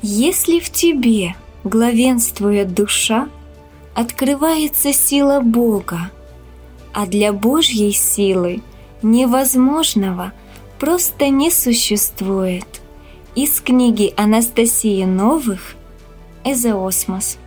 Если в тебе главенствует душа, открывается сила Бога, а для Божьей силы невозможного просто не существует. Из книги Анастасии Новых «Эзоосмос»